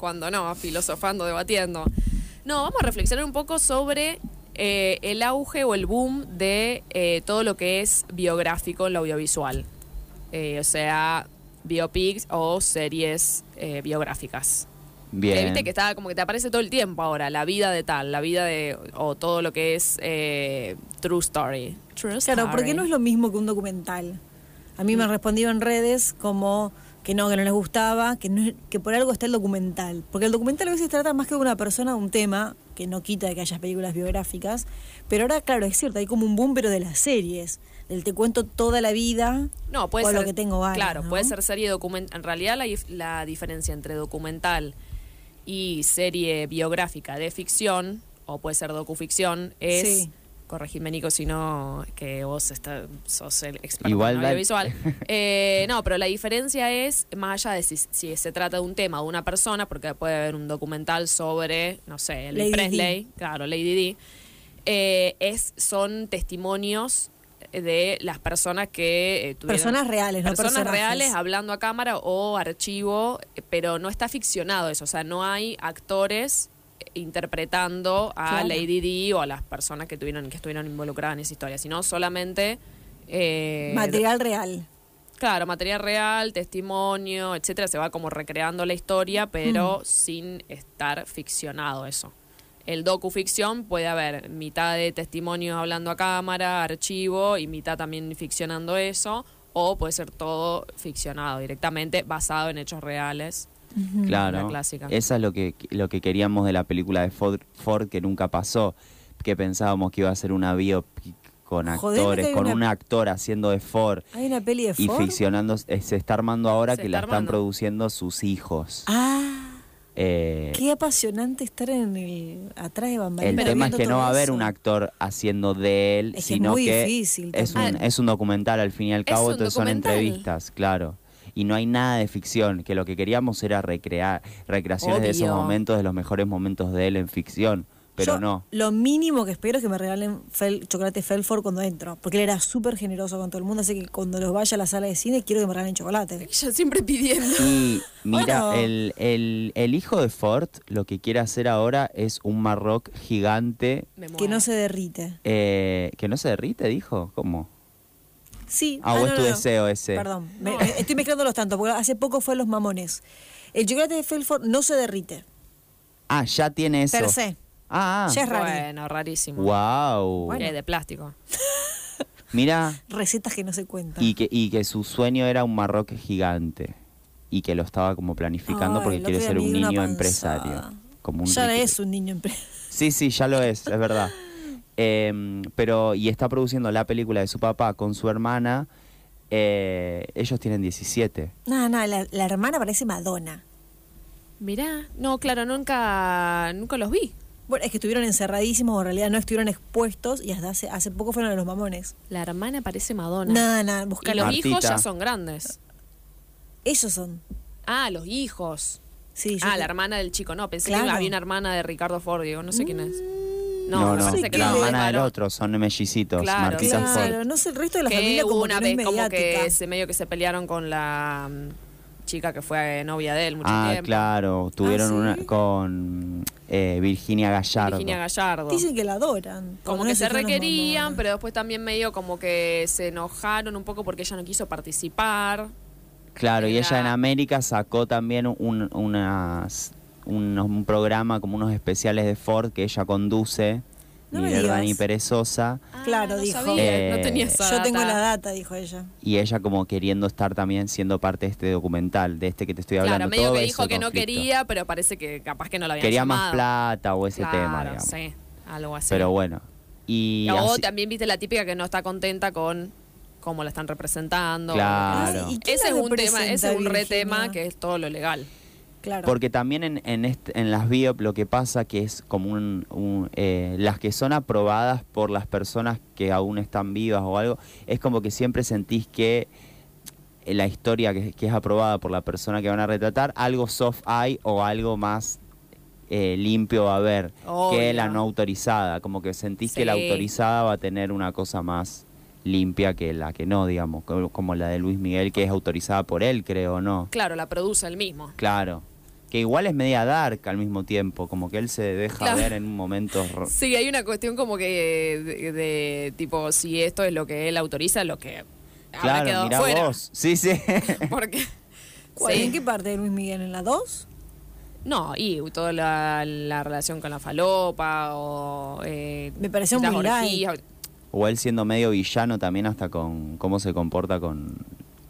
cuando no, filosofando, debatiendo. No, vamos a reflexionar un poco sobre eh, el auge o el boom de eh, todo lo que es biográfico en lo audiovisual. Eh, o sea, biopics o series eh, biográficas. Bien. viste que está como que te aparece todo el tiempo ahora, la vida de tal, la vida de. o todo lo que es eh, true story. True Claro, porque story. no es lo mismo que un documental. A mí me han respondido en redes como que no, que no les gustaba, que, no, que por algo está el documental. Porque el documental a veces trata más que de una persona, un tema, que no quita de que haya películas biográficas. Pero ahora, claro, es cierto, hay como un boom, pero de las series. Del te cuento toda la vida No, puede o ser. lo que tengo ganas, Claro, ¿no? puede ser serie documental. En realidad, la, la diferencia entre documental y serie biográfica de ficción, o puede ser docuficción, es. Sí. Corregime, Nico, si no, que vos está, sos el experto Igual en audiovisual. Eh, no, pero la diferencia es, más allá de si, si se trata de un tema de una persona, porque puede haber un documental sobre, no sé, Elvis Lady Presley, claro, Lady D, eh, es, son testimonios de las personas que eh, tuvieron- Personas reales, no personas personajes. reales hablando a cámara o archivo, pero no está ficcionado eso, o sea, no hay actores interpretando a Claro. Lady Di o a las personas que tuvieron que estuvieron involucradas en esa historia, sino solamente eh, Material real. Claro, material real, testimonio, etcétera, se va como recreando la historia, pero sin estar ficcionado eso. El docuficción puede haber mitad de testimonios hablando a cámara, archivo, y mitad también ficcionando eso, o puede ser todo ficcionado directamente, basado en hechos reales. Claro. La clásica. Esa es lo que, lo que queríamos de la película de Ford, Ford que nunca pasó. Que pensábamos que iba a ser una biopic con Joder, actores, con una- un actor haciendo de Ford Hay una peli de y Ford. ficcionando. eh, Se está armando ahora Se que la están produciendo sus hijos. Ah, Eh, qué apasionante estar en el atrás de el bambalinas. tema es que no va a haber un actor haciendo de él, Es que es sino muy que difícil es, un, es un documental al fin y al Es cabo, entonces son entrevistas, claro. Y no hay nada de ficción, que lo que queríamos era recrear recreaciones de esos momentos, de los mejores momentos de él en ficción, pero Yo no. Lo mínimo que espero es que me regalen fel- chocolate Felford cuando entro. Porque él era súper generoso con todo el mundo. Así que cuando los vaya a la sala de cine, quiero que me regalen chocolate. Ella siempre pidiendo. Y mira, Bueno. el, el, el hijo de Ford lo que quiere hacer ahora es un Marroc gigante Que no se derrite. eh, que no se derrite, dijo. ¿Cómo? Sí. Ah, o es tu deseo ese. Perdón. me- me- estoy mezclándolos tanto. Porque hace poco fue Los Mamones. El chocolate de Felford no se derrite. Ah, ya tiene eso. Per se. Ah, Ya es raro. Bueno, rarísimo. wow. Bueno. Eh, de plástico. Mira, Recetas que no se cuentan. y que, y que su sueño era un Marroc gigante. Y que lo estaba como planificando Ay, porque quiere ser un niño empresario. Como un ya es un niño empresario. Sí, sí, ya lo es, es verdad. Eh, pero, y está produciendo la película de su papá con su hermana. eh, ellos tienen 17. Nada, nada. La, la hermana parece Madonna. Mirá, no, claro, nunca, nunca los vi. Bueno, es que estuvieron encerradísimos, o en realidad no estuvieron expuestos y hasta hace, hace poco fueron a los mamones. La hermana parece Madonna. Nada, nada, y buscalo. los hijos ya son grandes. Esos son. Ah, los hijos. Sí, ah, la hermana del chico. No, pensé Claro. que había una hermana de Ricardo Ford, digo, no sé quién es. No, No, no, parece que la hermana del otro son mellicitos, Claro, Martita Ford. Claro, no sé, el resto de la Que familia como hubo una que no es vez como mediática. que se medio que se pelearon con la mm, chica que fue novia de él mucho Ah, tiempo. claro, tuvieron ¿sí? una con eh, Virginia Gallardo. Virginia Gallardo. Dicen que la adoran. como que se requerían, pero después también medio como que se enojaron un poco porque ella no quiso participar. Claro, y ella en América sacó también un, unas, unos- un programa como unos especiales de Ford que ella conduce, No ni verdad ni perezosa, Claro, Ah, no dijo. sabía, no Eh, tenía esa Yo tengo la data, dijo ella. y ella como queriendo estar también siendo parte de este documental, de este que te estoy hablando. Claro, medio todo que dijo que no quería, pero parece que capaz que no la habían Quería más plata o ese Claro, tema, digamos. sí, algo así. Pero bueno. Y o así- también viste la típica que no está contenta con cómo la están representando. Claro. Ah, ¿y quién Ese es un tema, ese es un re tema que es todo lo legal. Claro. Porque también en, en, este- en las biop lo que pasa que es como un... un, eh, las que son aprobadas por las personas que aún están vivas o algo, es como que siempre sentís que eh, la historia que, que es aprobada por la persona que van a retratar, algo soft hay o algo más eh, limpio va a haber que la no autorizada. Como que sentís que la autorizada va a tener una cosa más limpia que la que no, digamos, como como la de Luis Miguel, que es autorizada por él, creo, ¿no? Claro, la produce él mismo. Claro. Que igual es media dark al mismo tiempo, como que él se deja Claro. ver en un momento... ro- Sí, hay una cuestión como que de, de, tipo, si esto es lo que él autoriza, lo que habrá Claro, quedado mirá fuera. vos. Sí, sí. Porque. ¿Cuál- Sí. ¿En qué parte de Luis Miguel? ¿En la 2? No, y toda la, la relación con la falopa o. Eh, Me pareció muy light. orgías. o él siendo medio villano también hasta con cómo se comporta con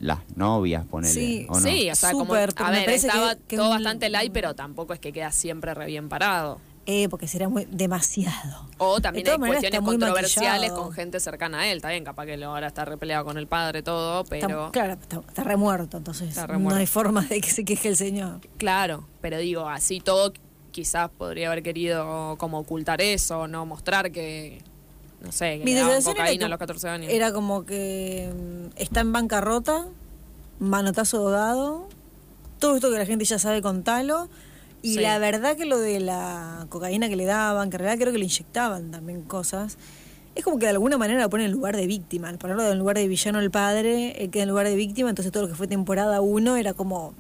las novias, ponele. Sí, ¿o no? Sí, o sea, como. Súper, A ver, estaba que- que todo un- bastante light, pero tampoco es que queda siempre re bien parado. Eh, porque será muy demasiado. O también De hay cuestiones controversiales maquillado. con gente cercana a él. Está bien, capaz que ahora está repeleado con el padre, todo, Está- pero. claro, está, está remuerto, entonces Está no remuerto. hay forma de que se queje el señor. Claro, pero digo, así todo quizás podría haber querido como ocultar eso, no mostrar que, no sé, que Mi sensación era, cocaína que a los 14 años. era como que mm, está en bancarrota, manotazo dado, todo esto que la gente ya sabe contalo. Y Sí. la verdad que lo de la cocaína que le daban, que en realidad creo que le inyectaban también cosas, es como que de alguna manera lo pone en lugar de víctima. Al ponerlo en lugar de villano el padre, él queda en lugar de víctima, entonces todo lo que fue temporada 1 era como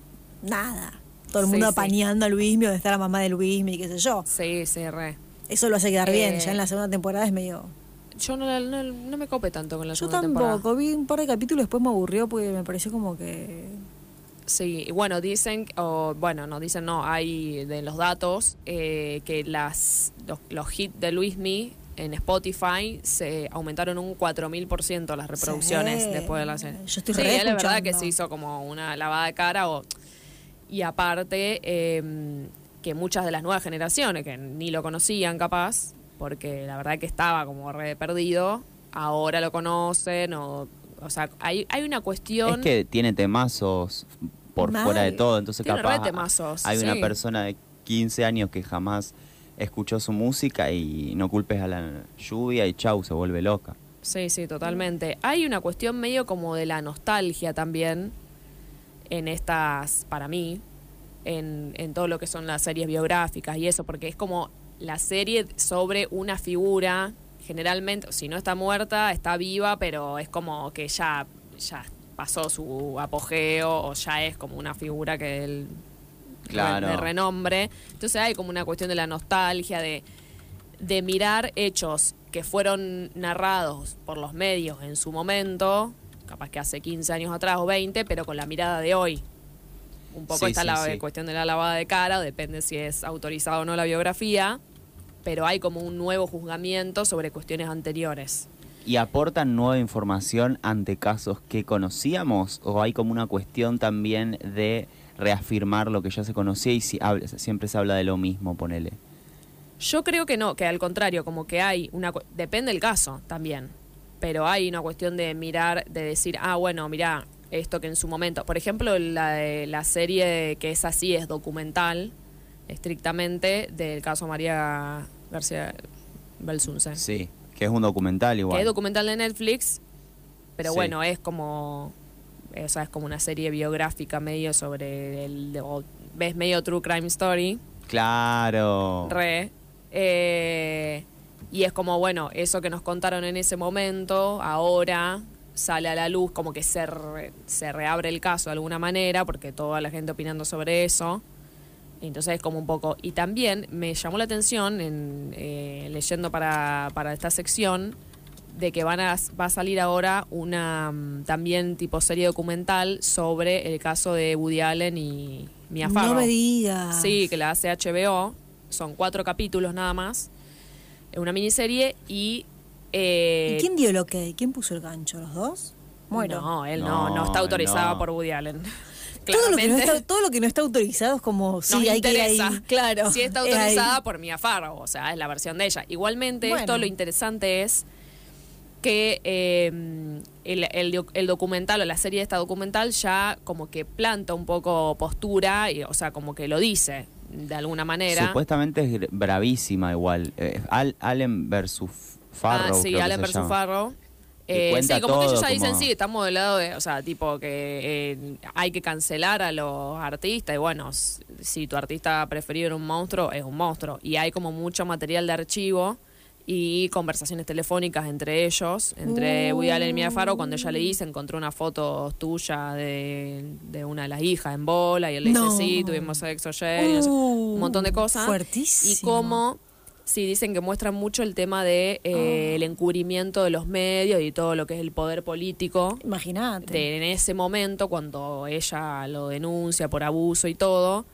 nada. Todo el Sí, mundo sí. apañando a Luismi, donde está la mamá de Luismi, qué sé yo. Sí, sí, re. Eso lo hace quedar bien. Eh, Ya en la segunda temporada es medio. Yo no, la- no, no me copé tanto con la Yo segunda tampoco. temporada. Vi un par de capítulos, después me aburrió porque me pareció como que. Sí, y bueno, dicen, o bueno, no dicen, no, hay de los datos eh, que las los, los hits de Luismi en Spotify se aumentaron un 4000% las reproducciones Sí. después de la serie. Yo estoy sí, es la verdad que se hizo como una lavada de cara o y aparte eh, que muchas de las nuevas generaciones que ni lo conocían capaz, porque la verdad que estaba como re perdido, ahora lo conocen o o sea, hay, hay una cuestión Es que tiene temazos por Mal. fuera de todo, entonces Tiene capaz re temazos, hay una persona de 15 años que jamás escuchó su música y no culpes a la lluvia y chau, se vuelve loca. Sí, sí, totalmente. Hay una cuestión medio como de la nostalgia también en estas, para mí, en, en todo lo que son las series biográficas y eso, porque es como la serie sobre una figura, generalmente, si no está muerta, está viva, pero es como que ya, ya pasó su apogeo o ya es como una figura que él Claro. de renombre. Entonces hay como una cuestión de la nostalgia, de, de mirar hechos que fueron narrados por los medios en su momento, capaz que hace 15 años atrás o 20, pero con la mirada de hoy. Un poco Sí, está sí, la sí. cuestión de la lavada de cara, depende si es autorizado o no la biografía, pero hay como un nuevo juzgamiento sobre cuestiones anteriores. ¿Y aportan nueva información ante casos que conocíamos? ¿O hay como una cuestión también de reafirmar lo que ya se conocía y si habla- siempre se habla de lo mismo, ponele? Yo creo que no, que al contrario, como que hay una... Depende del caso también, pero hay una cuestión de mirar, de decir, ah, bueno, mira, esto que en su momento... Por ejemplo, la, de, la serie que es así, es documental, estrictamente, del caso María García Belsunce. Sí, que es un documental igual. Que es documental de Netflix, pero Sí. bueno, es como... O sea, es como una serie biográfica medio sobre el... o ves medio true crime story. Claro. Re. Eh, y es como, bueno, eso que nos contaron en ese momento, ahora sale a la luz, como que se, re- se reabre el caso de alguna manera, porque toda la gente opinando sobre eso. Entonces es como un poco... Y también me llamó la atención, en, eh, leyendo para, para esta sección, de que van a, va a salir ahora una mm, también tipo serie documental sobre el caso de Woody Allen y Mia Farrow. No me digas. Sí, que la hace HBO. Son cuatro capítulos nada más. Es una miniserie y... eh, ¿Y quién dio el ok? ¿Quién puso el gancho? ¿Los dos? Muero. No, él no, no, No, está autorizado no. por Woody Allen. Todo, lo que no está, todo lo que no está autorizado es como, sí, nos hay que ir ahí. interesa. Claro. Si está es autorizada por Mia Farrow, o sea, es la versión de ella. Igualmente, Bueno. esto lo interesante es que eh, el, el doc- el documental o la serie de esta documental ya como que planta un poco postura, y, o sea, como que lo dice de alguna manera. Supuestamente es bravísima igual. Eh, Al- Allen versus Farrow. Ah, sí, creo que Allen se versus llama. Farrow. Eh, sí, como que ellos ya dicen, como- sí, estamos del lado de, o sea, tipo que eh, hay que cancelar a los artistas y bueno, si tu artista preferido era un monstruo, es un monstruo. Y hay como mucho material de archivo y conversaciones telefónicas entre ellos, entre Woody Allen y Mia Farrow, cuando ella le dice, encontró una foto tuya de, de una de las hijas en bola, y él le No. dice, sí, tuvimos sexo ayer, y no sé, Uh, un montón de cosas. fuertísimo. Y cómo, sí, dicen que muestran mucho el tema de eh, el encubrimiento de los medios y todo lo que es el poder político Imagínate. en ese momento, cuando ella lo denuncia por abuso y todo,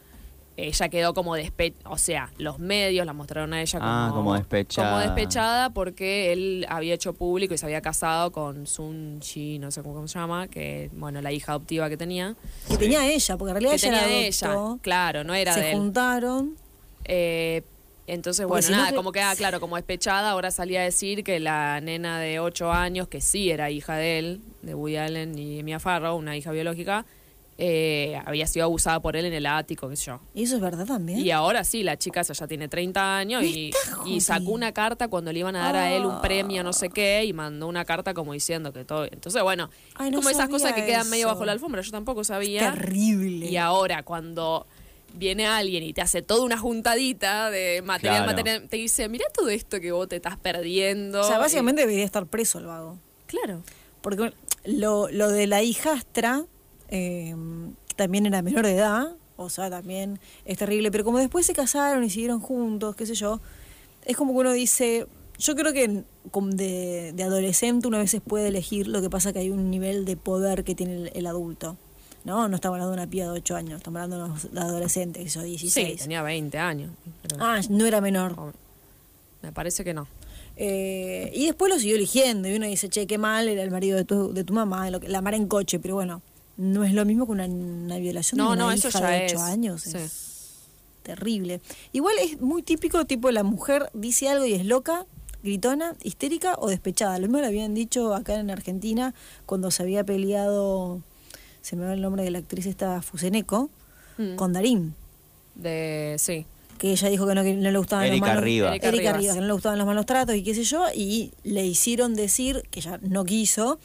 ella quedó como despe o sea, los medios la mostraron a ella como, Ah, como despechada. como despechada porque él había hecho público y se había casado con Sun Chi, no sé cómo se llama, que bueno, la hija adoptiva que tenía, Que tenía ella, porque en realidad que ella tenía la de ella, claro, no era se de él. juntaron. Eh, entonces, bueno, si nada, como queda claro, como despechada, ahora salía a decir que la nena de 8 años, que sí era hija de él, de Woody Allen y Mia Farrow, una hija biológica, eh, había sido abusada por él en el ático, qué sé yo. ¿Y eso es verdad también? Y ahora sí, la chica esa ya tiene 30 años y, sacó una carta cuando le iban a dar a él un Ah. premio, no sé qué, y mandó una carta como diciendo que todo. Entonces, bueno, Ay, no como esas cosas que quedan medio bajo la alfombra, yo tampoco sabía. Terrible. Y ahora, cuando viene alguien y te hace toda una juntadita de material, Claro. material, te dice, mira todo esto que vos te estás perdiendo. o sea, Y- básicamente debería estar preso el vago. claro. Porque lo, lo de la hijastra eh, también era menor de edad, o sea, también es terrible. Pero como después se casaron y siguieron juntos, qué sé yo, es como que uno dice. Yo creo que de, de adolescente uno a veces puede elegir, lo que pasa que hay un nivel de poder que tiene el, el adulto. No, no estamos hablando de una piba de 8 años, estamos hablando de unos adolescentes, que son 16. Sí, tenía 20 años. pero Ah, no era menor. Me parece que no. Eh, y después lo siguió eligiendo. Y uno dice, che, qué mal, era el marido de tu, de tu mamá, lo que- la mar en coche. Pero bueno, no es lo mismo que una, una violación No, de una no, hija eso ya de 8 es. años. Sí. Es terrible. Igual es muy típico, tipo, la mujer dice algo y es loca, gritona, histérica o despechada. Lo mismo le habían dicho acá en Argentina cuando se había peleado, se me va el nombre de la actriz esta, Fuseneco, Mm. con Darín. De, sí. que ella dijo que no, que no le gustaban Erika los malos Rivas. Erika Erika Rivas. Rivas, que no le gustaban los malos tratos y qué sé yo, y le hicieron decir que ella no quiso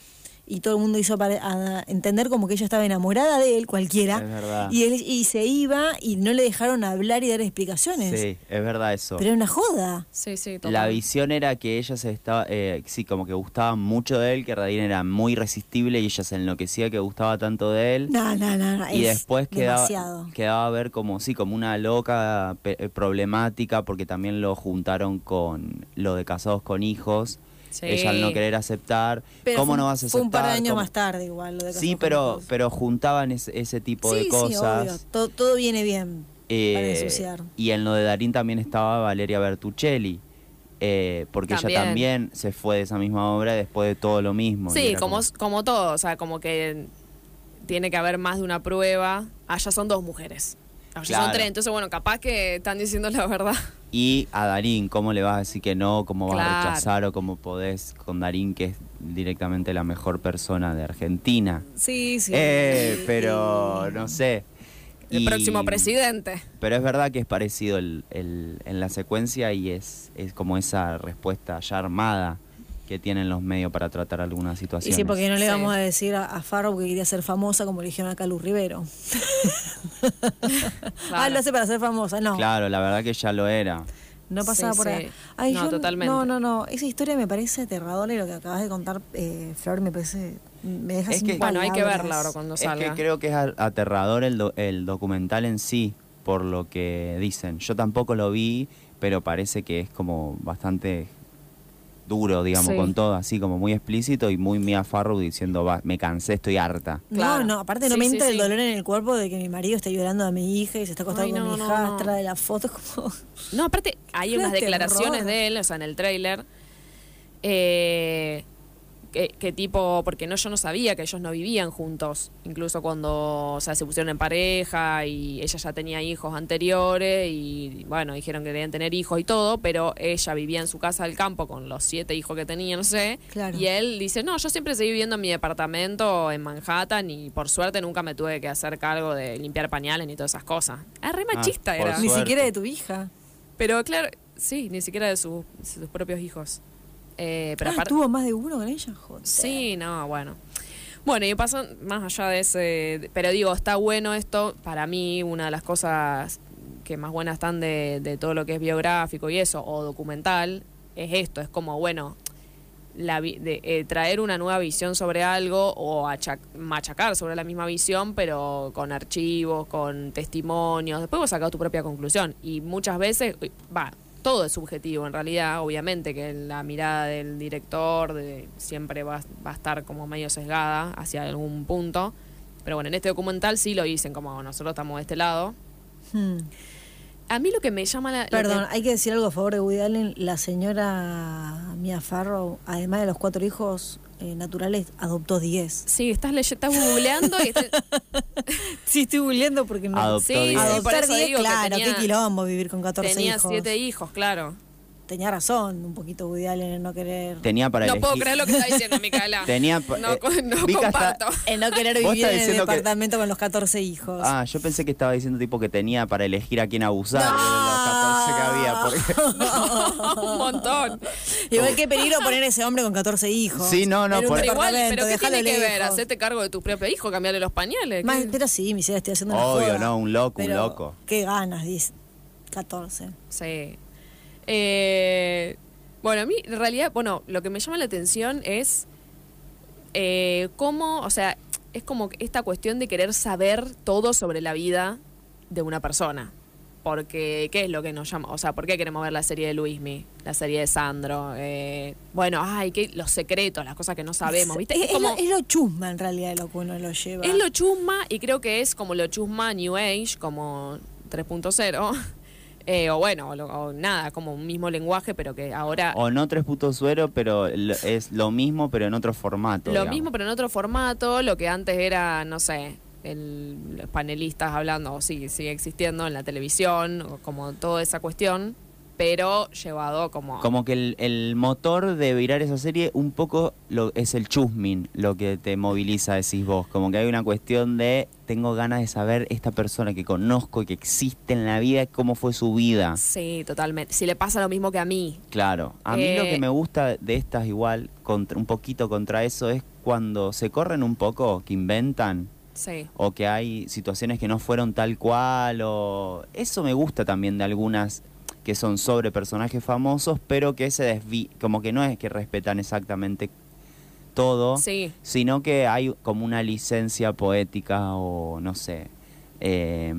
y todo el mundo hizo para a entender como que ella estaba enamorada de él, cualquiera, Es verdad. y él y se iba y no le dejaron hablar y dar explicaciones. Sí, es verdad eso. Pero era una joda. Sí, sí, La visión era que ella se estaba, eh, sí, como que gustaba mucho de él, que Radin era muy irresistible y ella se enloquecía que gustaba tanto de él. No, no, no, no, y es después quedaba, demasiado. quedaba a ver como, sí, como una loca eh, problemática, porque también lo juntaron con lo de casados con hijos. Sí. Ella al no querer aceptar. Pero ¿Cómo fue, no vas a aceptar? Fue un par de años ¿Cómo- más tarde igual lo de Sí, pero, pero juntaban ese, ese tipo de cosas. Sí, obvio. Todo, todo viene bien Eh, para ensuciar. y en lo de Darín también estaba Valeria Bertuccelli, eh, porque También. ella también se fue de esa misma obra después de todo lo mismo. Sí, era como, como todo, o sea, como que tiene que haber más de una prueba. Allá son dos mujeres. Son tres, entonces bueno, capaz que están diciendo la verdad. Y a Darín, ¿cómo le vas a decir que no? ¿Cómo vas a rechazar o cómo podés con Darín, que es directamente la mejor persona de Argentina? Sí, sí. Eh, pero no sé. El Y- próximo presidente. Pero es verdad que es parecido el, el- en la secuencia y es, es como esa respuesta ya armada que tienen los medios para tratar algunas Y situaciones. sí, porque no le Sí. vamos a decir a, a Farrow que quería ser famosa como le dijeron acá a Luz Rivero. Ah, lo hace para ser famosa. No, Claro, la verdad que ya lo era. no pasaba Sí, por sí. ahí. Ay, No, yo- totalmente. No, no, no. Esa historia me parece aterradora y lo que acabas de contar, eh, Flor, me parece. Me deja Es sin que- Bueno, hay que palabras. verla ahora cuando Es salga. que creo que es a- aterrador el, do- el documental en sí, por lo que dicen. Yo tampoco lo vi, pero parece que es como bastante duro, digamos, Sí. con todo, así como muy explícito y muy Mia Farrow diciendo, "Va, me cansé, estoy harta. Claro. No, no, aparte no Sí, me sí, entra el sí. dolor en el cuerpo de que mi marido esté violando a mi hija y se está acostando Ay, con mi no, hijastra no. de la foto. es como... No, aparte, hay unas declaraciones terror. de él, o sea, en el tráiler, eh, que, que tipo, porque no, yo no sabía que ellos no vivían juntos, incluso cuando, o sea, se pusieron en pareja y ella ya tenía hijos anteriores y, bueno, dijeron que debían tener hijos y todo, pero ella vivía en su casa del campo con los siete hijos que tenía, no sé, Claro. y él dice, no, yo siempre seguí viviendo en mi departamento en Manhattan y por suerte nunca me tuve que hacer cargo de limpiar pañales ni todas esas cosas. Ah, re Ah, machista era. Ni Suerte. siquiera de tu hija. Pero claro, sí, ni siquiera de sus propios hijos. Eh, pero ah, aparte. ¿tuvo más de uno con ella? Joder. Sí, no, bueno. Bueno, y pasan más allá de ese. Pero digo, está bueno esto. Para mí, una de las cosas que más buenas están de, de todo lo que es biográfico y eso, o documental, es esto, es como, bueno, la, vi- de, eh, traer una nueva visión sobre algo o achac- machacar sobre la misma visión, pero con archivos, con testimonios. Después vos sacás tu propia conclusión. Y muchas veces, va, todo es subjetivo en realidad. Obviamente que la mirada del director de- siempre va, va a estar como medio sesgada hacia algún punto. Pero bueno, en este documental sí lo dicen como nosotros estamos de este lado. Hmm. A mí lo que me llama la... Perdón, que- hay que decir algo a favor de Woody Allen. La señora Mia Farrow, además de los cuatro hijos eh, naturales, adoptó 10. Sí, estás, estás googleando y... estás- Sí, estoy googleando porque no. Adoptó Sí, diez. sí, por Adoptar eso 10, digo que claro, tenía- qué quilombo vivir con 14 Tenía hijos. siete hijos, claro. Tenía razón un poquito Woody Allen en no querer. Tenía para No puedo elegir- creer lo que está diciendo, Micaela. Tenía no, eh, no Vika está- comparto. En no querer vivir en el diciendo que- departamento con los 14 hijos. Ah, yo pensé que estaba diciendo tipo que tenía para elegir a quién abusar de los 14 que había. porque- Un montón. Igual qué peligro poner a ese hombre con 14 hijos. Sí, no, no, por- Pero igual, departamento, ¿pero qué tiene que ver? Hacerte cargo de tu propio hijo, cambiarle los pañales. Más- pero sí, mi estoy haciendo una Obvio, joda. no, un loco, un loco. Qué ganas, 10, 14. Sí. Eh, bueno, a mí, en realidad, bueno, lo que me llama la atención es eh, cómo, o sea, es como esta cuestión de querer saber todo sobre la vida de una persona. Porque, ¿qué es lo que nos llama? O sea, ¿por qué queremos ver la serie de Luismi? La serie de Sandro. Eh, bueno, ay, que los secretos, las cosas que no sabemos, ¿viste? Es, Es es como- lo, es lo chusma en realidad lo que uno lo lleva. es lo chusma y creo que es como lo chusma New Age, como 3.0. Eh, o bueno, o, o nada, como un mismo lenguaje, pero que ahora O no 3.0, pero lo- es lo mismo, pero en otro formato. lo digamos. mismo, pero en otro formato. Lo que antes era, no sé, el, los panelistas hablando, o sigue, sigue existiendo en la televisión, o como toda esa cuestión, pero llevado como. Como que el, el motor de virar esa serie un poco lo, es el chusmin, lo que te moviliza, decís vos. Como que hay una cuestión de, tengo ganas de saber esta persona que conozco y que existe en la vida, cómo fue su vida. Sí, totalmente. Si le pasa lo mismo que a mí. Claro, a mí lo Eh, que me gusta de estas igual, contra, un poquito contra eso, es cuando se corren un poco, que inventan, Sí. o que hay situaciones que no fueron tal cual, o eso me gusta también de algunas que son sobre personajes famosos, pero que se desví, como que no es que respetan exactamente todo, Sí. sino que hay como una licencia poética o no sé. eh,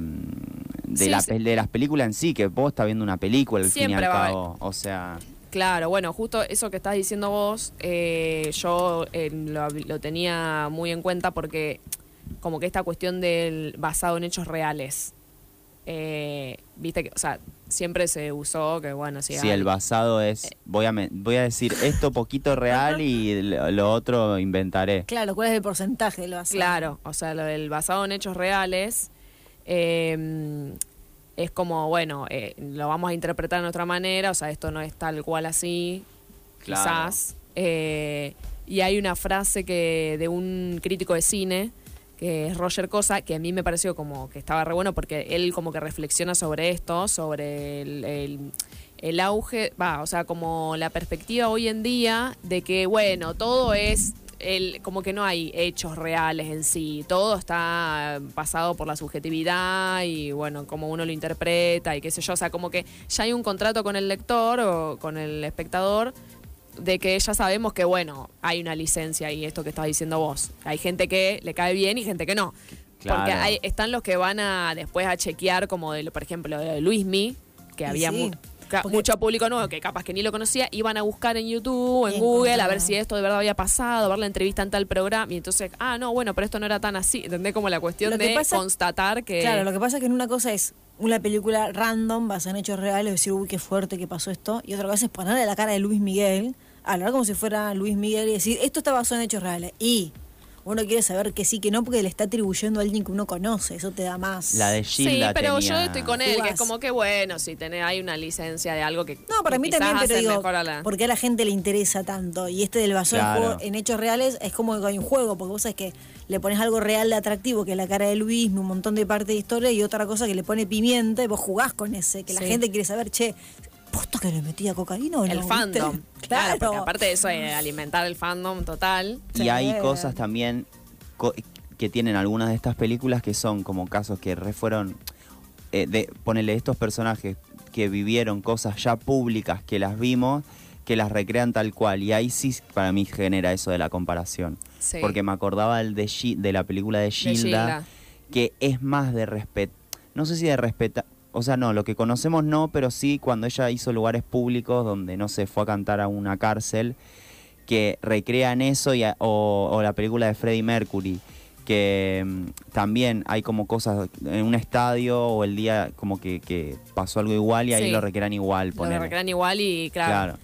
de, Sí, la, de las películas en sí, que vos estás viendo una película al fin y al cabo. O sea, Claro, bueno, justo eso que estás diciendo vos, eh, yo eh, lo, lo tenía muy en cuenta porque como que esta cuestión del basado en hechos reales, eh, viste que, o sea, siempre se usó que bueno, si si hay- el basado Eh. es, voy a, me- voy a decir esto poquito real y lo, lo otro inventaré. Claro, ¿cuál es el porcentaje de lo basado? Claro, o sea, lo del basado en hechos reales eh, es como, bueno, eh, lo vamos a interpretar de otra manera, o sea, esto no es tal cual así, Claro. quizás. Eh, y hay una frase que de un crítico de cine, que es Roger Cosa, que a mí me pareció como que estaba re bueno porque él como que reflexiona sobre esto, sobre el, el- auge, va, o sea, como la perspectiva hoy en día de que, bueno, todo es, el, como que no hay hechos reales en sí, todo está pasado por la subjetividad y, bueno, como uno lo interpreta y qué sé yo, o sea, como que ya hay un contrato con el lector o con el espectador de que ya sabemos que, bueno, hay una licencia y esto que estás diciendo vos. Hay gente que le cae bien y gente que no. Claro. Porque hay, están los que van a después a chequear, como de, por ejemplo, de Luismi, que Y había sí, mu- ca- porque- mucho público nuevo que capaz que ni lo conocía, iban a buscar en YouTube, en Y Google, a ver si esto de verdad había pasado, ver la entrevista en tal programa, y entonces, ah, no, bueno, pero esto no era tan así, ¿entendés? Como la cuestión Lo que de pasa- constatar que... Claro, lo que pasa es que en una cosa es una película random, basada en hechos reales, decir, uy, qué fuerte que pasó esto, y otra cosa es ponerle la cara de Luis Miguel, hablar como si fuera Luis Miguel y decir, esto está basado en hechos reales. Y uno quiere saber que sí, que no, porque le está atribuyendo a alguien que uno conoce, eso te da más. La de Sí, Gilda pero yo estoy con él, que es como que bueno, si tenés, hay una licencia de algo que No, para que mí también, pero digo, a la- porque a la gente le interesa tanto. Y este del en, Claro. juego- en hechos reales es como que hay un juego, porque vos sabés que le pones algo real de atractivo, que es la cara de Luis, un montón de parte de historia, y otra cosa que le pone pimienta, y vos jugás con ese, que la Sí. gente quiere saber, che, ¿posta que le metía cocaína o no? el ¿Viste? fandom. Claro, Claro. porque aparte de eso, alimentar el fandom total. Y Sí. hay cosas también co- que tienen algunas de estas películas que son como casos que re fueron, eh, de ponerle estos personajes que vivieron cosas ya públicas que las vimos, que las recrean tal cual. Y ahí sí para mí genera eso de la comparación. Sí. Porque me acordaba del de, la película de Gilda, Gilda. que es más de respeto. No sé si de respeto. O sea, no, lo que conocemos no, pero sí cuando ella hizo lugares públicos donde no se fue a cantar a una cárcel, que recrean eso, y a- o, o la película de Freddie Mercury, que mm, también hay como cosas en un estadio o el día como que, que pasó algo igual y ahí Sí. lo recrean igual, Lo recrean igual y claro. Claro.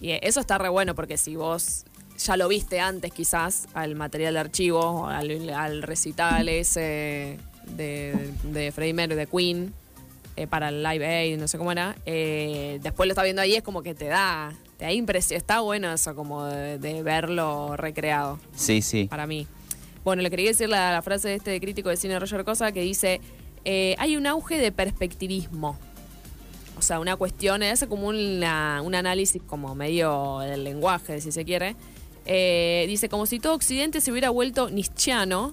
Y eso está re bueno porque si vos ya lo viste antes quizás al material de archivo, al recital ese de, de Freddie Mercury, de Queen, eh, para el Live Aid, no sé cómo era, eh, después lo está viendo ahí es como que te da, te da impresión, está bueno eso como de, de verlo recreado Sí, sí. para mí. Bueno, le quería decir la, la frase de este crítico de cine Roger Cosa que dice, eh, hay un auge de perspectivismo. O sea, una cuestión, es como una- un análisis como medio del lenguaje, si se quiere. Dice, como si todo Occidente se hubiera vuelto nietzscheano,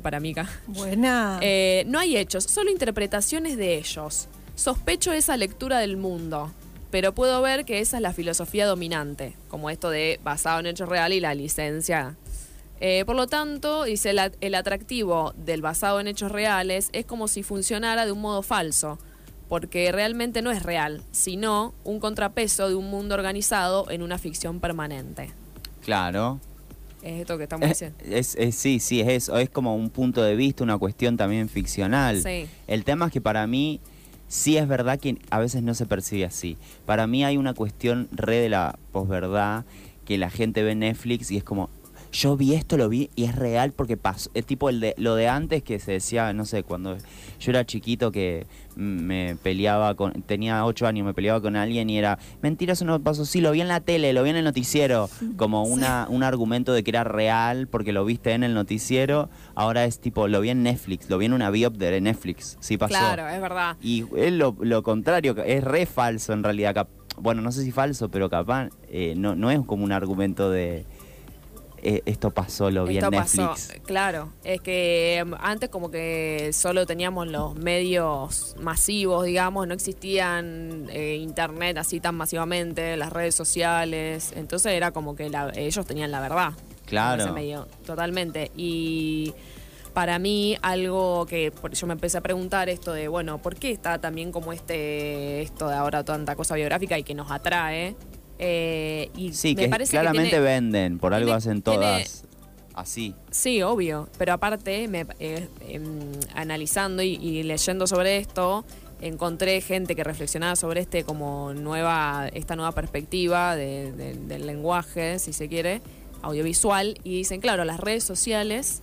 para Mica, Buena. eh, no hay hechos, solo interpretaciones de ellos. Sospecho esa lectura del mundo, pero puedo ver que esa es la filosofía dominante, como esto de basado en hechos reales y la licencia. Eh, por lo tanto, dice, el, el atractivo del basado en hechos reales es como si funcionara de un modo falso, porque realmente no es real, sino un contrapeso de un mundo organizado en una ficción permanente. Claro. Es esto que estamos Es, diciendo. es- es- sí, sí, es eso. Es como un punto de vista, una cuestión también ficcional. Sí. El tema es que para mí sí es verdad que a veces no se percibe así. Para mí hay una cuestión re de la posverdad que la gente ve Netflix y es como, yo vi esto, lo vi y es real porque pasó. Es tipo el de, lo de antes que se decía, no sé, cuando yo era chiquito que me peleaba con, tenía ocho años, me peleaba con alguien y era, mentira, eso no pasó, sí, lo vi en la tele, lo vi en el noticiero, como una, un argumento de que era real porque lo viste en el noticiero, ahora es tipo, lo vi en Netflix, lo vi en una biop de Netflix, sí pasó. Claro, es verdad. Y es lo, lo contrario, es re falso en realidad. Bueno, no sé si falso, pero capaz eh, no, no es como un argumento de eh, esto pasó, lo vi Esto en pasó, Netflix. claro. Es que em, antes como que solo teníamos los medios masivos, digamos, no existían eh, internet así tan masivamente, las redes sociales, entonces era como que la- ellos tenían la verdad. Claro. en ese medio, totalmente. Y para mí algo que yo me empecé a preguntar esto de, bueno, ¿por qué está también como este, esto de ahora tanta cosa biográfica y que nos atrae? Eh, y Sí, me que parece claramente tiene- venden, por algo tiene- hacen tiene- todas así. Sí, obvio, pero aparte, me, eh, em, analizando y, y leyendo sobre esto, encontré gente que reflexionaba sobre este como nueva, esta nueva perspectiva de- de- del lenguaje, si se quiere, audiovisual, y dicen, claro, las redes sociales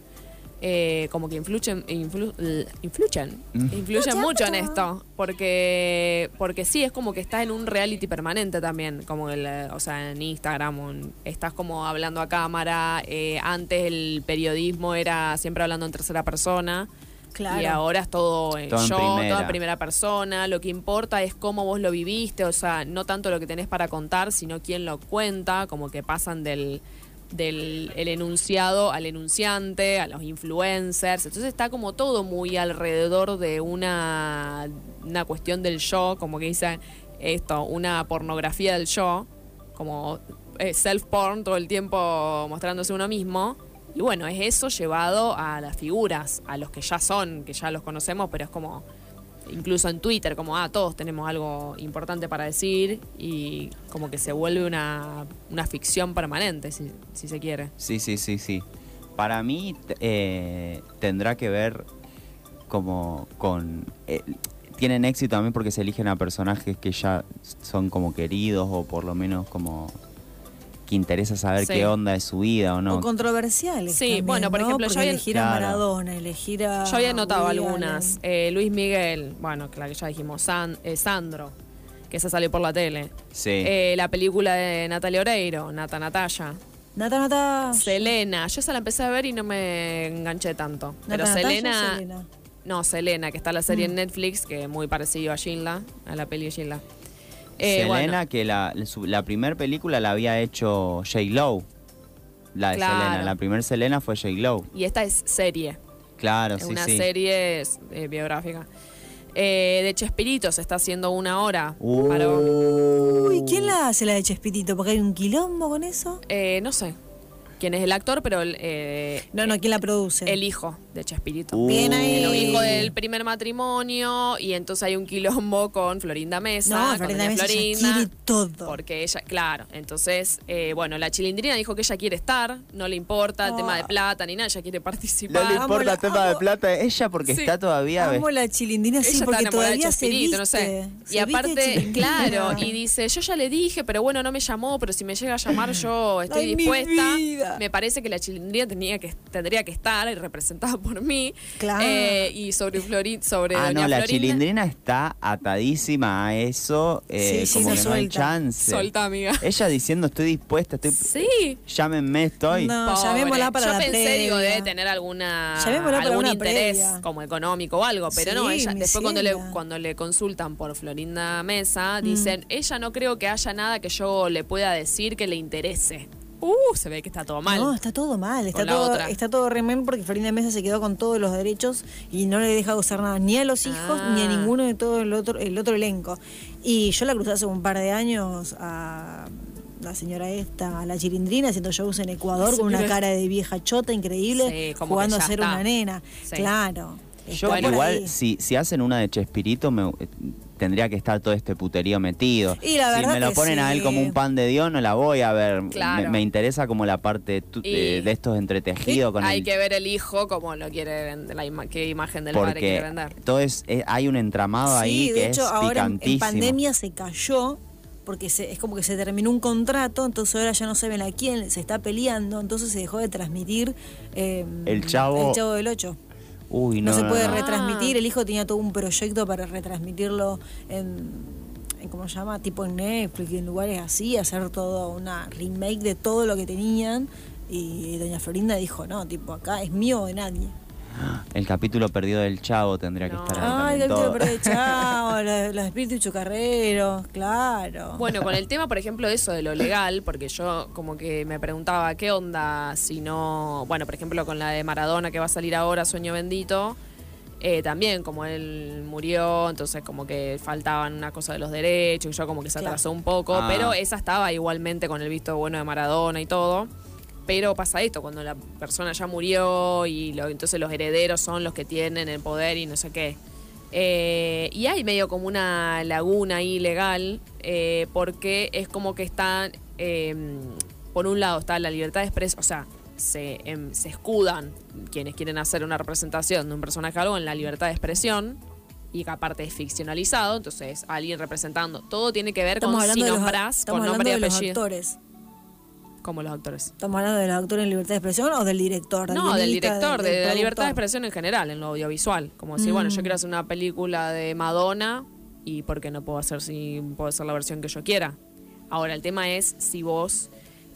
eh, como que influyen, influ- l- influyen, Mm. influyen mucho en esto, porque porque sí es como que estás en un reality permanente también, como el, o sea, en Instagram, estás como hablando a cámara, eh, antes el periodismo era siempre hablando en tercera persona. Claro. Y ahora es todo, eh, Todo en yo, primera. en primera persona. Lo que importa es cómo vos lo viviste, o sea, no tanto lo que tenés para contar, sino quién lo cuenta, como que pasan del, del el enunciado al enunciante, a los influencers. Entonces está como todo muy alrededor de una, una cuestión del yo, como que dicen esto, una pornografía del yo, como eh, self-porn todo el tiempo mostrándose uno mismo. Y bueno, es eso llevado a las figuras, a los que ya son, que ya los conocemos, pero es como, incluso en Twitter, como, ah, todos tenemos algo importante para decir y como que se vuelve una, una ficción permanente, si, si se quiere. Sí, sí, sí, sí. Para mí eh, tendrá que ver como con... eh, tienen éxito también porque se eligen a personajes que ya son como queridos o por lo menos como que interesa saber Sí. qué onda de su vida o no. O controversiales. Sí, también, bueno, por ¿no? ejemplo, yo Porque elegir a. Maradona, elegir a. Yo había notado algunas. Eh, Luis Miguel, bueno, que la que ya dijimos, San- eh, Sandro, que esa salió por la tele. Sí. Eh, la película de Natalia Oreiro, Nata Natalia. Nata Nata. Selena, yo esa la empecé a ver y no me enganché tanto. Pero Natalia, Selena, Selena. no, Selena, que está la serie en Mm. Netflix, que es muy parecido a Gilda, a la peli de Gilda. Eh, Selena, bueno, que la, la primera película la había hecho J. Lowe. La de Claro. Selena. La primera Selena fue J. Lowe. y esta es serie, Claro, es sí, una sí. serie eh, biográfica. Eh, de Chespirito se está haciendo una hora. Uh. para- Uy, ¿quién la hace la de Chespirito? Porque hay un quilombo con eso. eh, no sé quién es el actor, pero eh, No, no, ¿quién la produce? el hijo de Chespirito. Uh. Bien ahí. El hijo del primer matrimonio y entonces hay un quilombo con Florinda Mesa. No, con Florinda Mesa ya Florinda, quiere todo. Porque ella, claro, entonces, eh, bueno, la chilindrina dijo que ella quiere estar, no le importa el Ah. tema de plata ni nada, ella quiere participar. No le importa la- el tema de plata ella porque Sí. está todavía... Amo la chilindrina, sí, Ella porque todavía se Chespirito, viste. no sé. se Y aparte, claro, y dice, yo ya le dije, pero bueno, no me llamó, pero si me llega a llamar yo estoy Ay, mi dispuesta. vida. Me parece que la chilindrina tenía que, tendría que estar y por mí. Claro. Eh, y sobre Florin, sobre Ah, Doña no, la Florinda, chilindrina está atadísima a eso, eh, Sí, sí, como no que no hay suelta. chance. Solta, amiga. Ella diciendo estoy dispuesta, estoy... Sí. Llámenme, estoy. No, Pobre. llamémosla para Yo la pensé, digo, previa. debe tener alguna Llamémosla para algún una interés previa. como económico o algo, pero no, Sí, ella después cuando le, cuando le consultan por Florinda Mesa, Mm. dicen, ella no creo que haya nada que yo le pueda decir que le interese. Uh, se ve que está todo mal. No, está todo mal, está Con todo, está todo re mal porque Florinda Mesa se quedó con todos los derechos y no le deja gozar nada ni a los hijos Ah. ni a ninguno de todo el otro, el otro elenco. Y yo la crucé hace un par de años a la señora esta, a la chilindrina, haciendo shows en Ecuador con una cara de vieja chota increíble, Sí, jugando a ser está. una nena. Sí. Claro. Yo igual, ahí. si, si hacen una de Chespirito, me, eh, tendría que estar todo este puterío metido. Y la si me lo ponen a él como un pan de Dios, no la voy a ver. Claro. Me, me interesa como la parte tu- de, estos entretejidos con Hay el- que ver el hijo como lo quiere vender, la ima- qué imagen del padre quiere vender. todo es, eh, hay un entramado Sí, ahí de que hecho, es ahora en- en picantísimo. pandemia se cayó porque se- es como que se terminó un contrato, entonces ahora ya no saben a quién se está peleando, entonces se dejó de transmitir eh, El Chavo- el Chavo del 8. Uy, No, no, se puede no. retransmitir, el hijo tenía todo un proyecto para retransmitirlo en, en ¿cómo se llama? Tipo en Netflix y en lugares así, hacer todo una remake de todo lo que tenían. Y doña Florinda dijo, no, tipo, acá es mío de nadie. El capítulo perdido del Chavo tendría que estar ahí Ay, el todo. capítulo de Chao, los, los espíritus chocarreros, claro. Bueno, con el tema, por ejemplo, de eso de lo legal, porque yo como que me preguntaba qué onda si no, bueno, por ejemplo, con la de Maradona que va a salir ahora, Sueño Bendito, eh, también como él murió, entonces como que faltaban una cosa de los derechos, y yo como que se Claro. atrasó un poco, Ah. pero esa estaba igualmente con el visto bueno de Maradona y todo. Pero pasa esto, cuando la persona ya murió y lo- entonces los herederos son los que tienen el poder y no sé qué. Eh, y hay medio como una laguna ahí legal, eh, porque es como que están, eh, por un lado está la libertad de expresión, o sea, se, em, se escudan quienes quieren hacer una representación de un personaje algo en la libertad de expresión, y que aparte es ficcionalizado, entonces alguien representando, todo tiene que ver estamos con si nombrás, con nombre y apellido, actores. Como los actores. ¿Estamos hablando de los actores en libertad de expresión o del director? No, del director, del de, la libertad de expresión en general, en lo audiovisual. Como decir, bueno, yo Mm. quiero hacer una película de Madonna y ¿por qué no puedo hacer si puedo hacer la versión que yo quiera? Ahora, el tema es si vos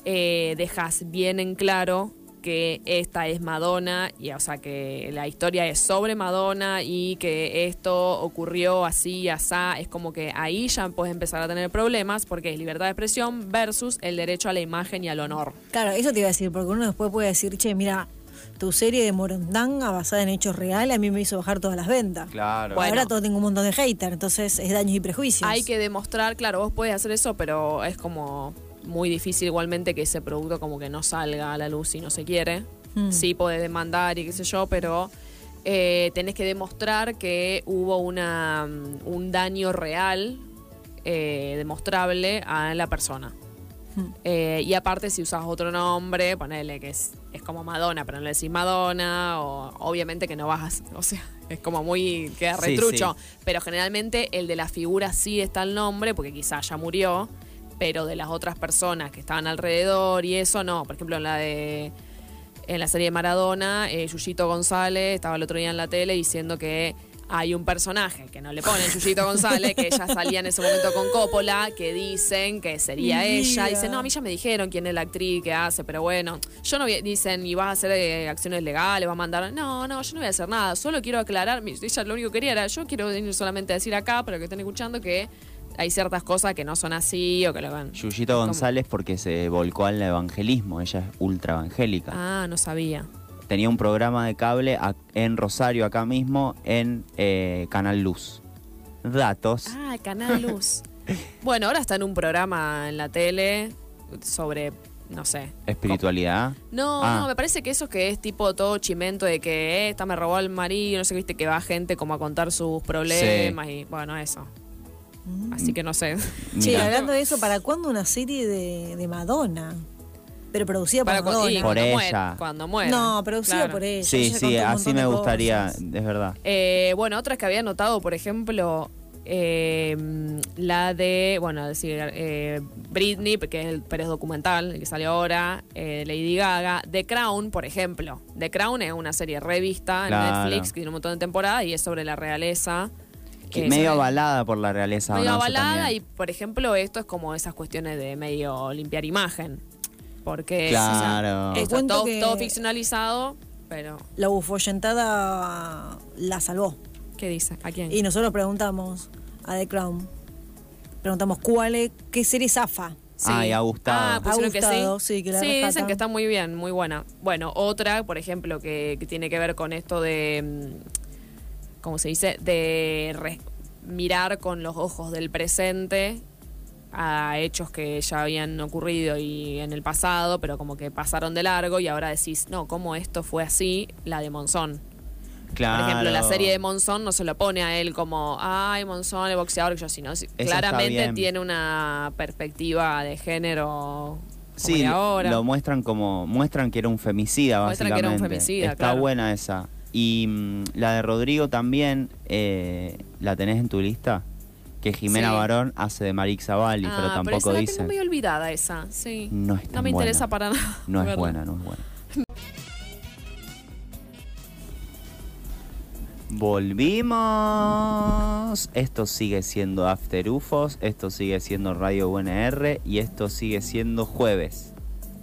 eh, dejas bien en claro que esta es Madonna, y o sea que la historia es sobre Madonna y que esto ocurrió así, asá, es como que ahí ya puedes empezar a tener problemas porque es libertad de expresión versus el derecho a la imagen y al honor. Claro, eso te iba a decir, porque uno después puede decir, che, mira, tu serie de Morondanga basada en hechos reales a mí me hizo bajar todas las ventas. Claro. Bueno. Ahora todo tengo un montón de haters, entonces es daños y prejuicios. Hay que demostrar, claro, vos puedes hacer eso, pero es como muy difícil igualmente que ese producto como que no salga a la luz si no se quiere. Mm. Sí podés demandar y qué sé yo, pero eh, tenés que demostrar que hubo una, mm, un daño real, eh, demostrable a la persona. Mm. Eh, y aparte, si usas otro nombre, ponele que es, es como Madonna, pero no le decís Madonna, o obviamente que no vas a. O sea, es como muy. queda Sí, retrucho. Pero generalmente el de la figura sí está el nombre, porque quizás ya murió, pero de las otras personas que estaban alrededor y eso no. Por ejemplo, en la de. En la serie de Maradona, eh, Yuyito González estaba el otro día en la tele diciendo que hay un personaje que no le ponen Yuyito González, que ella salía en ese momento con Coppola, que dicen que sería Mi ella. vida. Dice, no, a mí ya me dijeron quién es la actriz que hace, pero bueno, yo no voy dicen, y vas a hacer eh, acciones legales, vas a mandar. No, no, yo no voy a hacer nada, solo quiero aclarar, ella lo único que quería era, yo quiero venir solamente a decir acá, para que estén escuchando, que hay ciertas cosas que no son así o que lo van. Yuyito ¿Cómo? González porque se volcó al evangelismo, ella es ultra evangélica. Ah, no sabía. Tenía un programa de cable en Rosario, acá mismo, en eh, Canal Luz. datos. Ah, Canal Luz. bueno, ahora está en un programa en la tele sobre, no sé. Espiritualidad. No, Ah. no, me parece que eso que es tipo todo chimento de que eh, esta me robó el marido, no sé, viste, que va gente como a contar sus problemas y bueno, eso. Así que no sé. Che, Mira. hablando de eso, ¿para cuándo una serie de, de Madonna? Pero producida por Para cu- y Madonna. Por cuando ella. muera, cuando muera. No, producida Claro. por ella. Sí, ella sí, así me gustaría, cosas. es verdad. Eh, bueno, otras que había notado, por ejemplo, eh, la de, bueno, decir, eh, Britney, que es el pero es documental, el que salió ahora, eh, Lady Gaga, The Crown, por ejemplo. The Crown es una serie revista Claro. en Netflix que tiene un montón de temporadas y es sobre la realeza. Que medio avalada por la realeza. ¿o medio avalada también. y, por ejemplo, esto es como esas cuestiones de medio limpiar imagen. Porque Claro. o sea, cuento todo, que- todo ficcionalizado, pero La bufollentada la salvó. ¿qué dice? ¿A quién? Y nosotros preguntamos a The Crown. Preguntamos cuál es, qué serie zafa. Ay, ha gustado. Ah, pusieron Ha gustado, que sí, sí. que la Sí, dicen que está muy bien, muy buena. Bueno, otra, por ejemplo, que, que tiene que ver con esto de, ¿cómo se dice? De re- mirar con los ojos del presente a hechos que ya habían ocurrido y en el pasado, pero como que pasaron de largo y ahora decís, no, ¿cómo esto fue así? La de Monzón. Claro. Por ejemplo, la serie de Monzón no se lo pone a él como, ay, Monzón, el boxeador, que yo, sino si- claramente tiene una perspectiva de género como Sí, de ahora. lo muestran como muestran que era un femicida Muestran básicamente. que era un femicida, Está claro. buena esa. Y mm, la de Rodrigo también eh, la tenés en tu lista, que Jimena Sí. Barón hace de Marix Zavalli, Ah, pero esa tampoco la tengo medio olvidada esa, sí. No es tan me buena. interesa para nada. No es verla. buena, no es buena. Volvimos. Esto sigue siendo After UFOs, esto sigue siendo Radio UNR y esto sigue siendo jueves.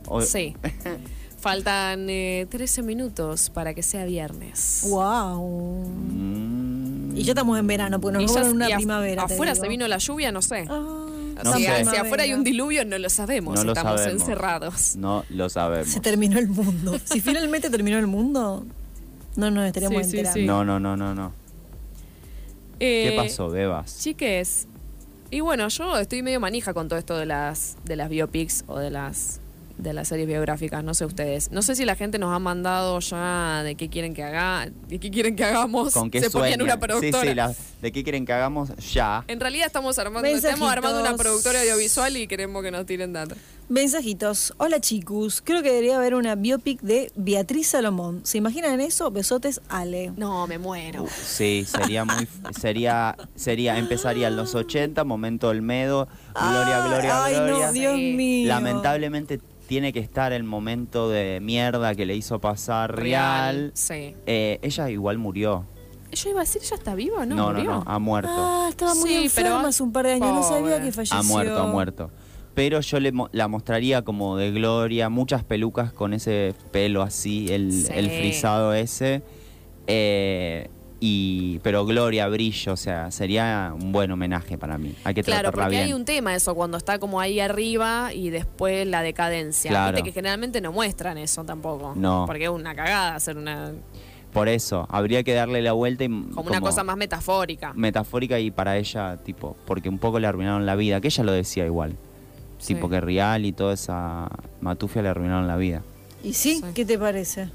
Hoy- Sí. Faltan eh, 13 minutos para que sea viernes. Wow. Mm. Y ya estamos en verano, porque nos robaron una primavera. Afuera se vino la lluvia, no sé. Ah, No si, sé. si afuera hay un diluvio, no lo sabemos. No lo Estamos sabemos. encerrados. No lo sabemos. Se terminó el mundo. Si finalmente terminó el mundo, no nos estaríamos Sí, sí, enterando. sí. No, no, no, no, no. ¿Qué Eh, pasó, Bebas? Chiques. Y bueno, yo estoy medio manija con todo esto de las de las biopics o de las de las series biográficas, no sé ustedes. No sé si la gente nos ha mandado ya de qué quieren que haga, de qué quieren que hagamos. ¿Con qué Se ponían una Sí, productora. sí, la- ¿de qué quieren que hagamos? Ya. En realidad estamos armando, Mensajitos. estamos armando una productora audiovisual y queremos que nos tiren data. Mensajitos. Hola chicos, creo que debería haber una biopic de Beatriz Salomón. ¿Se imaginan eso? Besotes Ale. No, me muero. Sí, sería muy sería sería empezaría en los 80, momento Olmedo, Gloria, Ay, Gloria, ay, Gloria. no, Dios Sí. mío. Lamentablemente tiene que estar el momento de mierda que le hizo pasar real. Sí. Eh, ella igual murió. Yo iba a decir, ¿ya está viva o no? No, no, ¿Murió? no, ha muerto. Ah, estaba muy Sí, enferma pero- hace un par de años. No sabía que falleció. Ha muerto, ha muerto. Pero yo le mo- la mostraría como de gloria, muchas pelucas con ese pelo así, el, Sí. el frisado ese. Eh, y pero gloria, brillo, o sea, sería un buen homenaje para mí. Hay que Claro, tratarla porque bien. hay un tema eso, cuando está como ahí arriba y después la decadencia. Claro. Viste que generalmente no muestran eso tampoco. No. Porque es una cagada hacer una. Por eso, habría que darle la vuelta y como una cosa más metafórica. metafórica y para ella, tipo, porque un poco le arruinaron la vida, que ella lo decía igual. Sí. Tipo que Real y toda esa matufia le arruinaron la vida. ¿Y sí? Sí. ¿Qué te parece?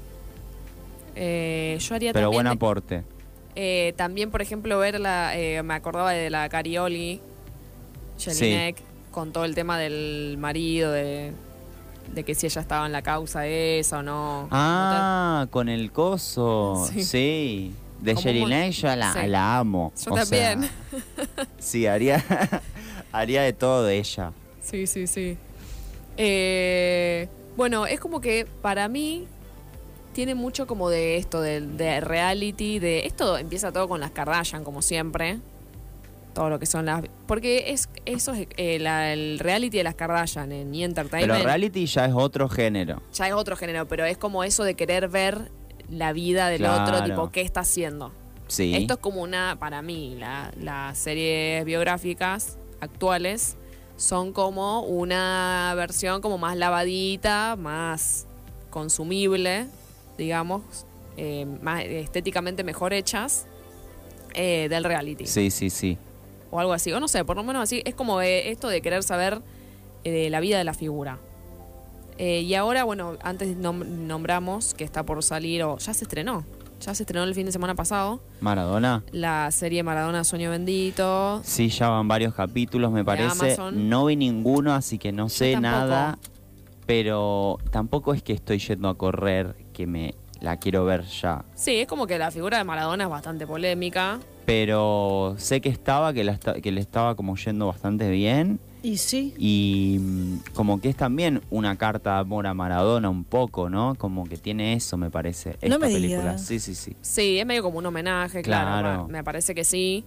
Eh, yo haría Pero también. buen aporte. eh, también, por ejemplo, ver la. eh, me acordaba de la Carioli, Jelinek, con todo el tema del marido, de, de que si ella estaba en la causa esa o no. Ah, con el coso. Sí. Sí. De Jelinek yo la, sí. la amo. Yo O sea, también. sí, haría, haría de todo de ella. Sí, sí, sí. Eh, bueno, es como que para mí tiene mucho como de esto, de, de reality, de... Esto empieza todo con las Kardashian, como siempre. Todo lo que son las... Porque es eso es eh, la- el reality de las Kardashian en E! Entertainment. Pero reality ya es otro género. Ya es otro género, pero es como eso de querer ver la vida del otro, tipo, ¿qué está haciendo? Sí. Esto es como una, para mí, la- las series biográficas actuales son como una versión como más lavadita, más consumible, digamos, eh, más estéticamente mejor hechas eh, del reality. Sí, sí, sí. o algo así, o no sé, por lo menos así, es como eh, esto de querer saber eh, de la vida de la figura. Y ahora, bueno, antes nom- nombramos que está por salir, o ya se estrenó, ya se estrenó el fin de semana pasado, Maradona. la serie Maradona Sueño Bendito. Sí, ya van varios capítulos, me parece. Amazon. No vi ninguno, así que no sé nada. Pero tampoco es que estoy yendo a correr, que me la quiero ver ya. Sí, es como que la figura de Maradona es bastante polémica. Pero sé que estaba, que, la que le estaba como yendo bastante bien. Y sí. Y mm, como que es también una carta de amor a Maradona un poco, ¿no? Como que tiene eso, me parece, esta No me película. digas. Sí, sí, sí. Sí, es medio como un homenaje, claro. Me parece que sí.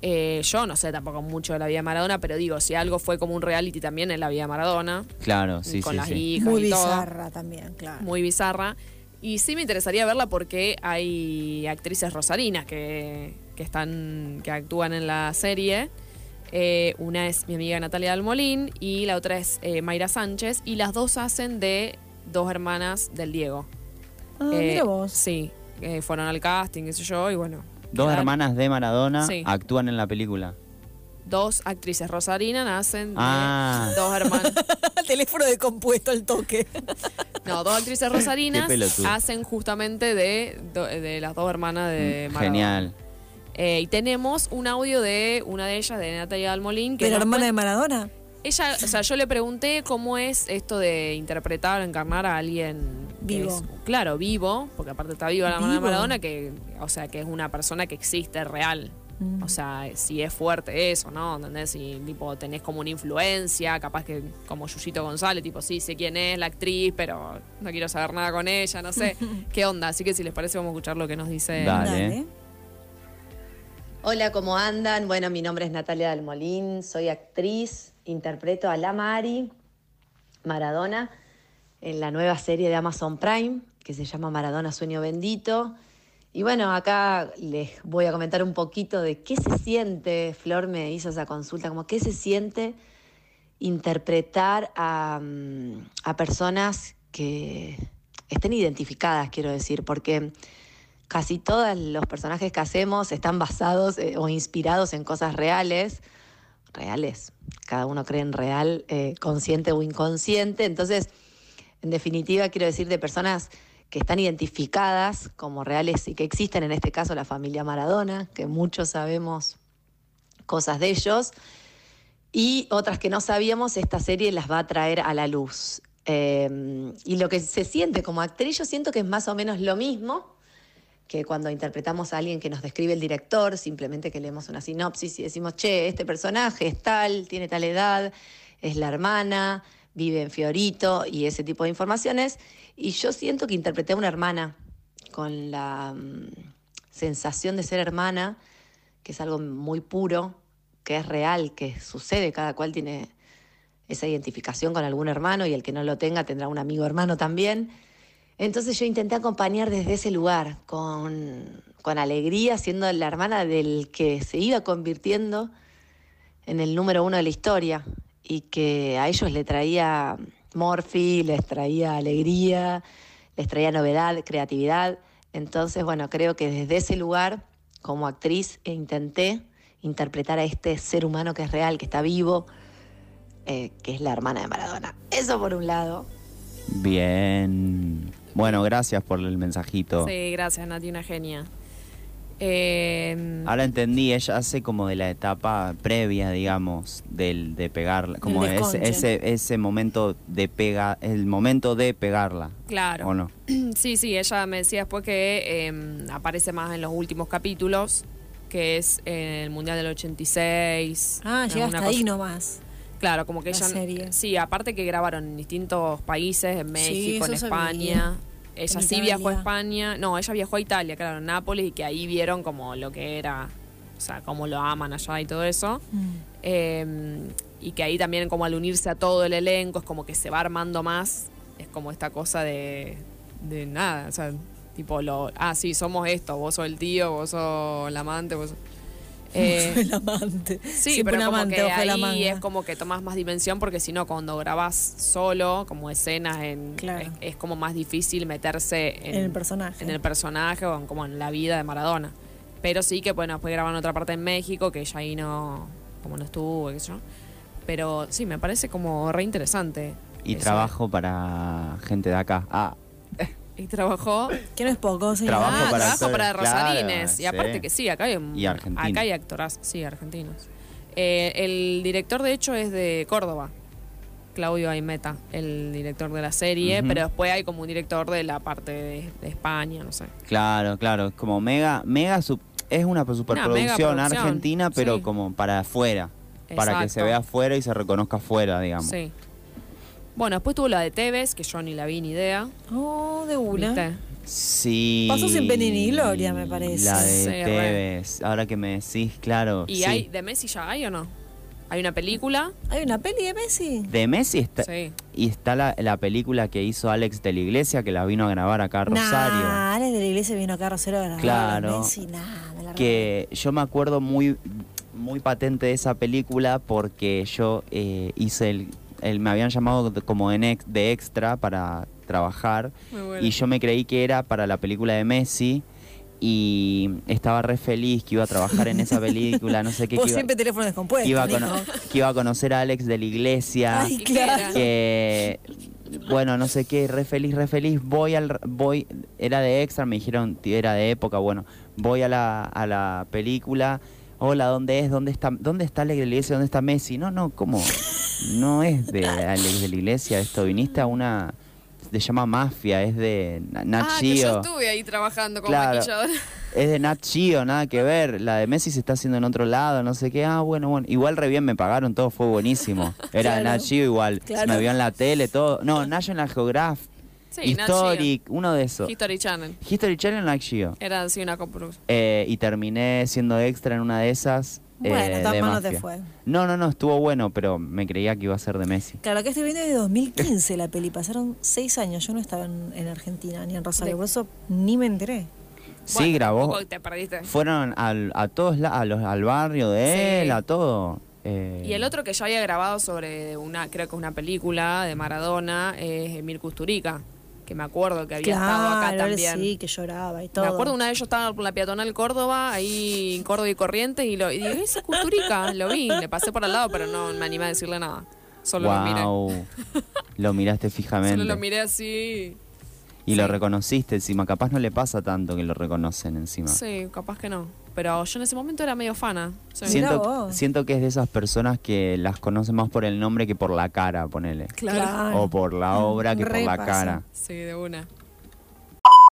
Eh, yo no sé tampoco mucho de la vida de Maradona, pero digo, si algo fue como un reality también en la vida de Maradona, Claro, sí, con sí, las sí. hijas Muy y todo, bizarra también, claro. muy bizarra. Y sí me interesaría verla porque hay actrices rosarinas que, que están que actúan en la serie. Eh, una es mi amiga Natalia Almolín y la otra es eh, Mayra Sánchez y las dos hacen de dos hermanas del Diego. Ah, Eh, mira vos. Sí, eh, fueron al casting, qué sé yo, y bueno. Dos quedaron- hermanas de Maradona Sí. actúan en la película. Dos actrices rosarinas nacen de Ah. dos hermanas. Teléfono de compuesto al toque. No, dos actrices rosarinas hacen justamente de, de las dos hermanas de Mm, Maradona. Genial. Eh, y tenemos un audio de una de ellas, de Natalia Almolín, que ¿De la hermana de Maradona? Ella, o sea, yo le pregunté cómo es esto de interpretar o encarnar a alguien Vivo. es, claro, vivo, porque aparte está viva la hermana de. Maradona, que, o sea, que es una persona que existe real. Mm. O sea, si es fuerte eso, ¿no? ¿Entendés? Si tipo tenés como una influencia, capaz que como Yuyito González, tipo, sí, sé quién es la actriz, pero no quiero saber nada con ella, no sé qué onda. Así que si les parece, vamos a escuchar lo que nos dice. Dale. Hola, ¿cómo andan? Bueno, mi nombre es Natalia Dalmolín, soy actriz, interpreto a La Mari Maradona en la nueva serie de Amazon Prime que se llama Maradona Sueño Bendito. Y bueno, acá les voy a comentar un poquito de qué se siente, Flor me hizo esa consulta, como qué se siente interpretar a, mm, a personas que estén identificadas, quiero decir, porque casi todos los personajes que hacemos están basados eh, o inspirados en cosas reales, reales, cada uno cree en real, eh, consciente o inconsciente, entonces, en definitiva, quiero decir de personas que están identificadas como reales y que existen, en este caso la familia Maradona, que muchos sabemos cosas de ellos, y otras que no sabíamos, esta serie las va a traer a la luz. Eh, y lo que se siente como actriz, yo siento que es más o menos lo mismo que cuando interpretamos a alguien que nos describe el director, simplemente que leemos una sinopsis y decimos, che, este personaje es tal, tiene tal edad, es la hermana, vive en Fiorito y ese tipo de informaciones. Y yo siento que interpreté a una hermana con la mm, sensación de ser hermana, que es algo muy puro, que es real, que sucede, cada cual tiene esa identificación con algún hermano y el que no lo tenga tendrá un amigo hermano también. Entonces yo intenté acompañar desde ese lugar, con, con alegría, siendo la hermana del que se iba convirtiendo en el número uno de la historia y que a ellos le traía morfi, les traía alegría, les traía novedad, creatividad. Entonces, bueno, creo que desde ese lugar, como actriz, intenté interpretar a este ser humano que es real, que está vivo, eh, que es la hermana de Maradona. Eso por un lado. Bien. Bueno, gracias por el mensajito. Sí, gracias, Nati, una genia. Eh, Ahora entendí, ella hace como de la etapa previa, digamos, del de pegarla, como ese, ese ese momento de pega, el momento de pegarla. claro. ¿O no? Sí, sí, ella me decía después que eh, aparece más en los últimos capítulos, que es en el Mundial del 86. Ah, llega hasta ahí nomás. Claro, como que la ella... serie. Sí, aparte que grabaron en distintos países, en México, en España. Ella En sí viajó a. España. No, ella viajó a Italia, claro, en Nápoles, y que ahí vieron como lo que era, o sea, cómo lo aman allá y todo eso. Mm. Eh, y que ahí también como al unirse a todo el elenco es como que se va armando más, es como esta cosa de, de nada, o sea, tipo lo, ah, sí, somos esto, vos sos el tío, vos sos el amante, vos sos... Eh, el amante. Sí, Siempre pero un como amante que bajo la ahí manga. es como que tomas más dimensión porque si no, cuando grabás solo, como escenas, en, Claro. es, es como más difícil meterse en, En el personaje. en el personaje o en, como en la vida de Maradona. Pero sí que, bueno, después graban otra parte en México, que ella ahí no, como no estuvo, qué sé yo. Pero sí, me parece como re interesante. Y eso. trabajo para gente de acá. Ah, Y trabajó. Que no es poco, señor. Trabajo ah, para trabajo actores, para claro, Rosarines. sí. Y aparte que sí, acá hay, Y acá hay actoras, sí, argentinos. Eh, el director, de hecho, es de Córdoba. Claudio Aimeta, el director de la serie, pero después hay como un director de la parte de, de España, no sé. claro, claro. Es como mega, mega sup- es una superproducción megaproducción, argentina, pero sí. como para afuera. Para que se vea afuera y se reconozca afuera, digamos. Sí. Bueno, después tuvo la de Tevez, que yo ni la vi ni idea. Oh, de una. ¿Viste? Sí. Pasó sin pena ni gloria, me parece. La de Sí, re. Tevez. Ahora que me decís, claro. ¿Y sí. hay de Messi ya hay o no? ¿Hay una película? ¿Hay una peli de Messi? De Messi está, Sí. y está la, la película que hizo Alex de la Iglesia, que la vino a grabar acá a Rosario. Nah, Alex de la iglesia vino acá a Rosario a grabar. Claro. Messi, nah, me la que yo me acuerdo muy muy patente de esa película porque yo eh, hice el, el- me habían llamado como en ex- de extra para trabajar bueno. y yo me creí que era para la película de Messi y estaba re feliz que iba a trabajar en esa película, no sé qué, Vos que iba, siempre teléfono descompuesto. que iba a mijo. cono- que iba a conocer a Alex de la iglesia Ay, ¿Y qué claro. que bueno no sé qué re feliz re feliz voy al voy era de extra me dijeron era de época bueno voy a la, a la película hola dónde es dónde está dónde está Alex de la iglesia dónde está Messi no no cómo no es de Alex de la iglesia esto viniste a una se llama mafia es de Na- Nat Ah, que yo estuve ahí trabajando como Claro. maquilladora. Es de Nat Geo, nada que ver. La de Messi se está haciendo en otro lado, no sé qué. Ah, bueno, bueno. Igual re bien me pagaron, todo fue buenísimo. Era de. Nat Geo igual. Claro. Me vio en la tele, todo. No, National Geographic, Sí. Historic, uno de esos. History Channel. History Channel, Nat Geo. Era así una coproducción. Eh, y terminé siendo extra en una de esas. Bueno, eh, tan de te fue. No, no, no, estuvo bueno, pero me creía que iba a ser de Messi. Claro, que estoy viendo de 2015 la peli. Pasaron seis años. Yo no estaba en, en Argentina ni en Rosario. De- Por eso ni me enteré. Sí, Bueno, grabó. te perdiste. Fueron al, a todos la- a los, al barrio de Sí. él, a todo. Eh, Y el otro que ya había grabado sobre una, creo que una película de Maradona, es Emir Kusturica, que me acuerdo que había estado acá también. sí, que lloraba y todo. Me acuerdo una vez yo estaba por la peatonal Córdoba, ahí en Córdoba y Corrientes, y, lo, y dije, ese es Kusturica, lo vi, le pasé por al lado, pero no me animé a decirle nada. Solo lo miré. Lo miraste fijamente. Solo lo miré así. Y lo reconociste encima. Capaz no le pasa tanto que lo reconocen encima. Sí, capaz que no. Pero yo en ese momento era medio fana. Siento, vos. siento que es de esas personas que las conocen más por el nombre que por la cara, ponele. Claro. O por la obra que por la pasa. cara. Sí, de una.